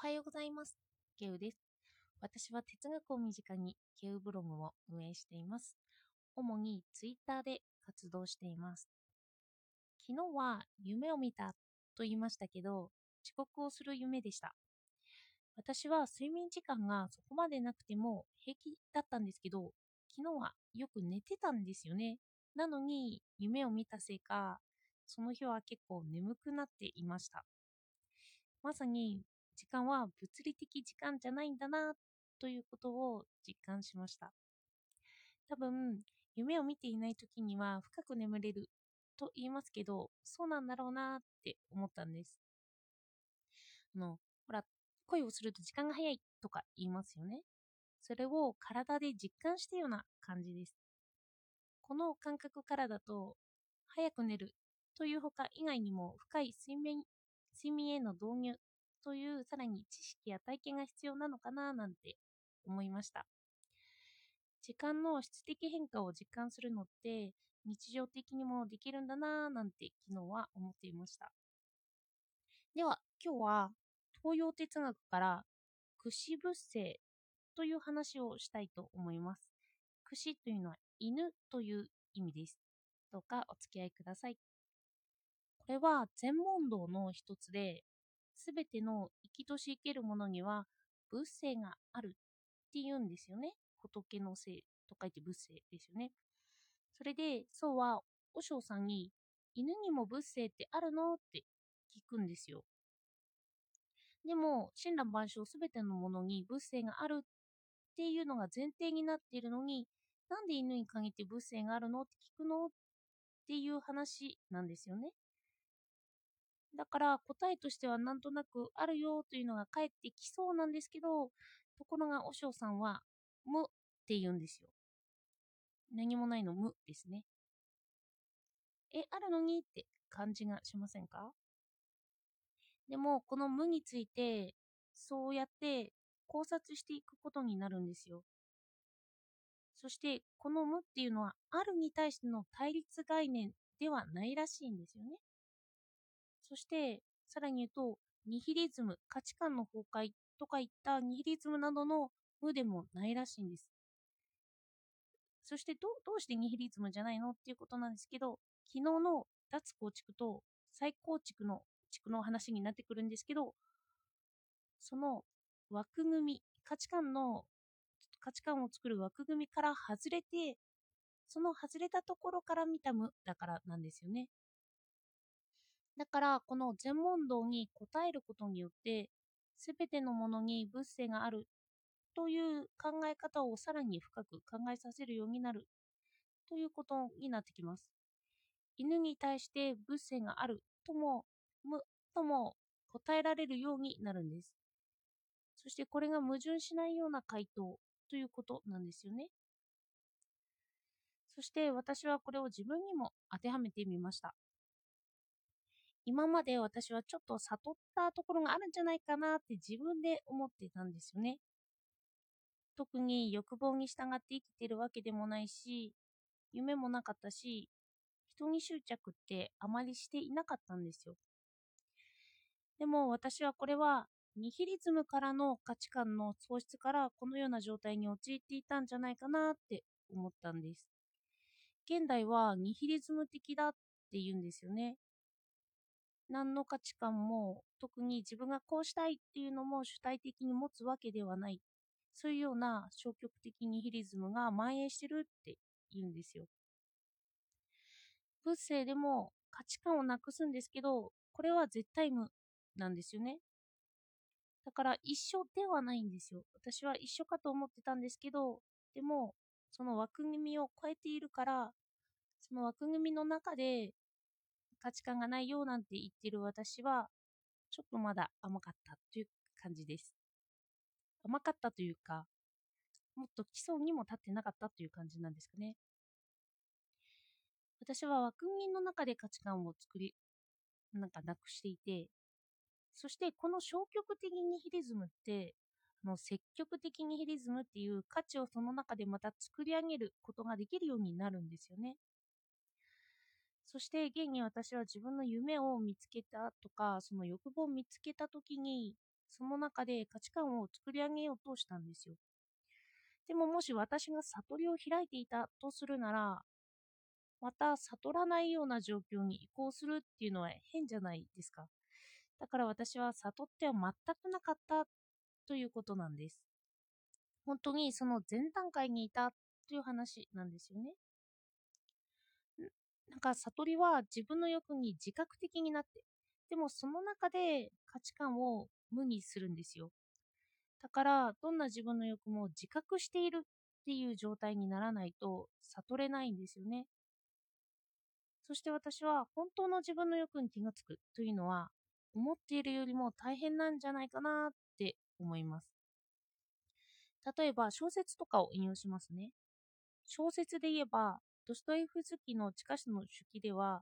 おはようございます。ケウです。私は哲学を身近にケウブログを運営しています。主にツイッターで活動しています。昨日は夢を見たと言いましたけど、遅刻をする夢でした。私は睡眠時間がそこまでなくても平気だったんですけど、昨日はよく寝てたんですよね。なのに夢を見たせいか、その日は結構眠くなっていました。まさに時間は物理的時間じゃないんだなということを実感しました。多分、夢を見ていない時には深く眠れると言いますけど、そうなんだろうなって思ったんです。あの、ほら、恋をすると時間が早いとか言いますよね。それを体で実感したような感じです。この感覚からだと、早く寝るというほか以外にも深い睡眠睡眠への導入というさらに知識や体験が必要なのかななんて思いました。時間の質的変化を実感するのって日常的にもできるんだななんて昨日は思っていました。では今日は東洋哲学から串物性という話をしたいと思います。串というのは犬という意味です。どうかお付き合いください。これは全問答の一つで、すべての生きとし生けるものには仏性があるって言うんですよね。仏の性と書いて仏性ですよね。それで、そうは、和尚さんに、犬にも仏性ってあるのって聞くんですよ。でも、親鸞万象すべてのものに仏性があるっていうのが前提になっているのに、なんで犬に限って仏性があるのって聞くのっていう話なんですよね。だから答えとしてはなんとなくあるよというのが返ってきそうなんですけど、ところが和尚さんは無って言うんですよ。何もないの無ですね。え、あるのにって感じがしませんか？でも、この無について、そうやって考察していくことになるんですよ。そして、この無っていうのは、あるに対しての対立概念ではないらしいんですよね。そして、さらに言うと、ニヒリズム、価値観の崩壊とかいったニヒリズムなどの無でもないらしいんです。そしてど、どうしてニヒリズムじゃないのっていうことなんですけど、昨日の脱構築と再構築の地区の話になってくるんですけど、その枠組み、価値観の、価値観を作る枠組みから外れて、その外れたところから見た無だからなんですよね。だから、この全問答に答えることによって、すべてのものに物性があるという考え方をさらに深く考えさせるようになるということになってきます。犬に対して物性があるとも、無とも答えられるようになるんです。そしてこれが矛盾しないような回答ということなんですよね。そして私はこれを自分にも当てはめてみました。今まで私はちょっと悟ったところがあるんじゃないかなって自分で思ってたんですよね。特に欲望に従って生きてるわけでもないし、夢もなかったし、人に執着ってあまりしていなかったんですよ。でも私はこれはニヒリズムからの価値観の喪失からこのような状態に陥っていたんじゃないかなって思ったんです。現代はニヒリズム的だって言うんですよね。何の価値観も特に自分がこうしたいっていうのも主体的に持つわけではない。そういうような消極的ニヒリズムが蔓延してるって言うんですよ。仏性でも価値観をなくすんですけど、これは絶対無なんですよね。だから一緒ではないんですよ。私は一緒かと思ってたんですけど、でもその枠組みを超えているから、その枠組みの中で価値観がないよなんて言ってる私は、ちょっとまだ甘かったという感じです。甘かったというか、もっと基礎にも立ってなかったという感じなんですかね。私は枠組みの中で価値観を作り、なんかなくしていて、そしてこの消極的ニヒリズムって、あの積極的ニヒリズムっていう価値をその中でまた作り上げることができるようになるんですよね。そして現に私は自分の夢を見つけたとか、その欲望を見つけたときに、その中で価値観を作り上げようとしたんですよ。でももし私が悟りを開いていたとするなら、また悟らないような状況に移行するっていうのは変じゃないですか。だから私は悟っては全くなかったということなんです。本当にその前段階にいたという話なんですよね。なんか悟りは自分の欲に自覚的になって、でもその中で価値観を無にするんですよ。だからどんな自分の欲も自覚しているっていう状態にならないと悟れないんですよね。そして私は本当の自分の欲に気がつくというのは思っているよりも大変なんじゃないかなって思います。例えば小説とかを引用しますね。小説で言えばドストエフスキの地下室の手記では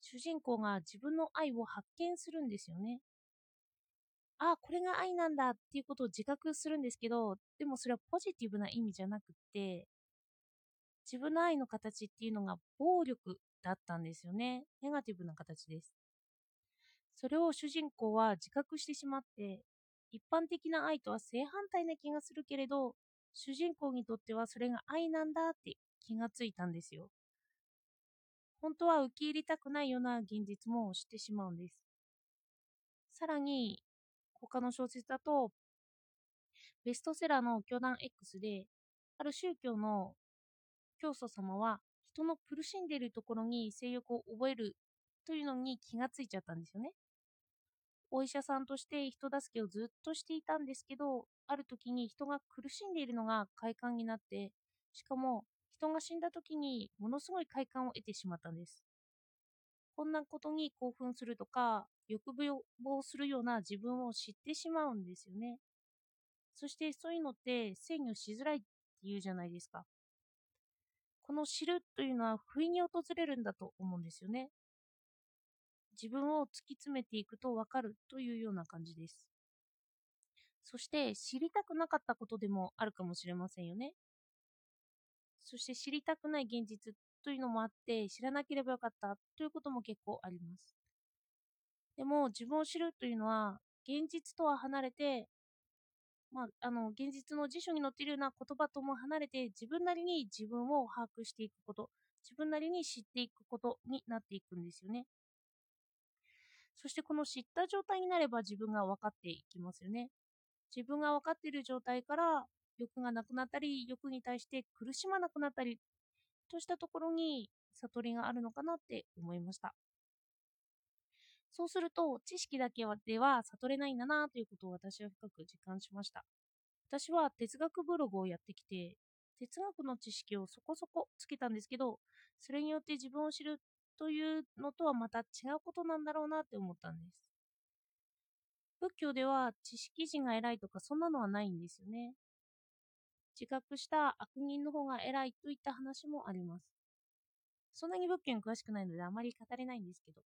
主人公が自分の愛を発見するんですよね。ああ、これが愛なんだっていうことを自覚するんですけど、でもそれはポジティブな意味じゃなくて、自分の愛の形っていうのが暴力だったんですよね。ネガティブな形です。それを主人公は自覚してしまって、一般的な愛とは正反対な気がするけれど、主人公にとってはそれが愛なんだって気がついたんですよ。本当は受け入れたくないような現実も知ってしまうんです。さらに、他の小説だと、ベストセラーの教団 X で、ある宗教の教祖様は人の苦しんでいるところに性欲を覚えるというのに気がついちゃったんですよね。お医者さんとして人助けをずっとしていたんですけど、ある時に人が苦しんでいるのが快感になって、しかも人が死んだ時にものすごい快感を得てしまったんです。こんなことに興奮するとか、欲望するような自分を知ってしまうんですよね。そしてそういうのって制御しづらいって言うじゃないですか。この知るというのは不意に訪れるんだと思うんですよね。自分を突き詰めていくとわかるというような感じです。そして知りたくなかったことでもあるかもしれませんよね。そして知りたくない現実というのもあって知らなければよかったということも結構あります。でも自分を知るというのは現実とは離れてまあ、あの現実の辞書に載っているような言葉とも離れて自分なりに自分を把握していくこと自分なりに知っていくことになっていくんですよねそしてこの知った状態になれば自分が分かっていきますよね自分が分かっている状態から欲がなくなったり欲に対して苦しまなくなったりとしたところに悟りがあるのかなって思いましたそうすると、知識だけでは悟れないんだなということを私は深く実感しました。私は哲学ブログをやってきて、哲学の知識をそこそこつけたんですけど、それによって自分を知るというのとはまた違うことなんだろうなって思ったんです。仏教では知識人が偉いとかそんなのはないんですよね。自覚した悪人の方が偉いといった話もあります。そんなに仏教に詳しくないのであまり語れないんですけど。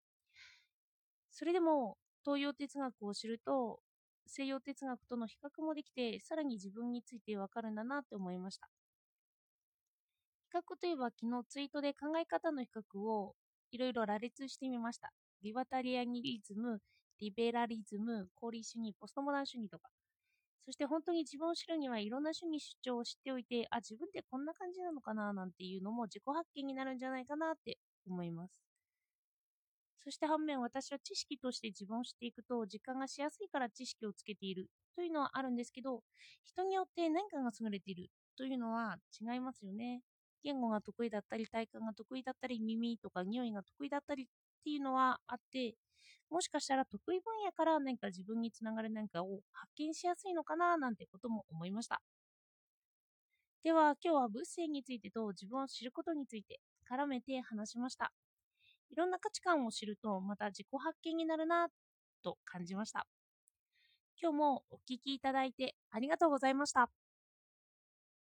それでも東洋哲学を知ると西洋哲学との比較もできてさらに自分についてわかるんだなって思いました比較といえば昨日ツイートで考え方の比較をいろいろ羅列してみましたリバタリアニリズムリベラリズム功利主義ポストモダン主義とかそして本当に自分を知るにはいろんな主義主張を知っておいてあ自分ってこんな感じなのかななんていうのも自己発見になるんじゃないかなって思います。そして反面私は知識として自分を知っていくと実感がしやすいから知識をつけているというのはあるんですけど人によって何かが優れているというのは違いますよね。言語が得意だったり体感が得意だったり耳とか匂いが得意だったりっていうのはあってもしかしたら得意分野から何か自分につながる何かを発見しやすいのかななんてことも思いましたでは今日は物性についてと自分を知ることについて絡めて話しましたいろんな価値観を知るとまた自己発見になるなと感じました。今日もお聴きいただいてありがとうございました。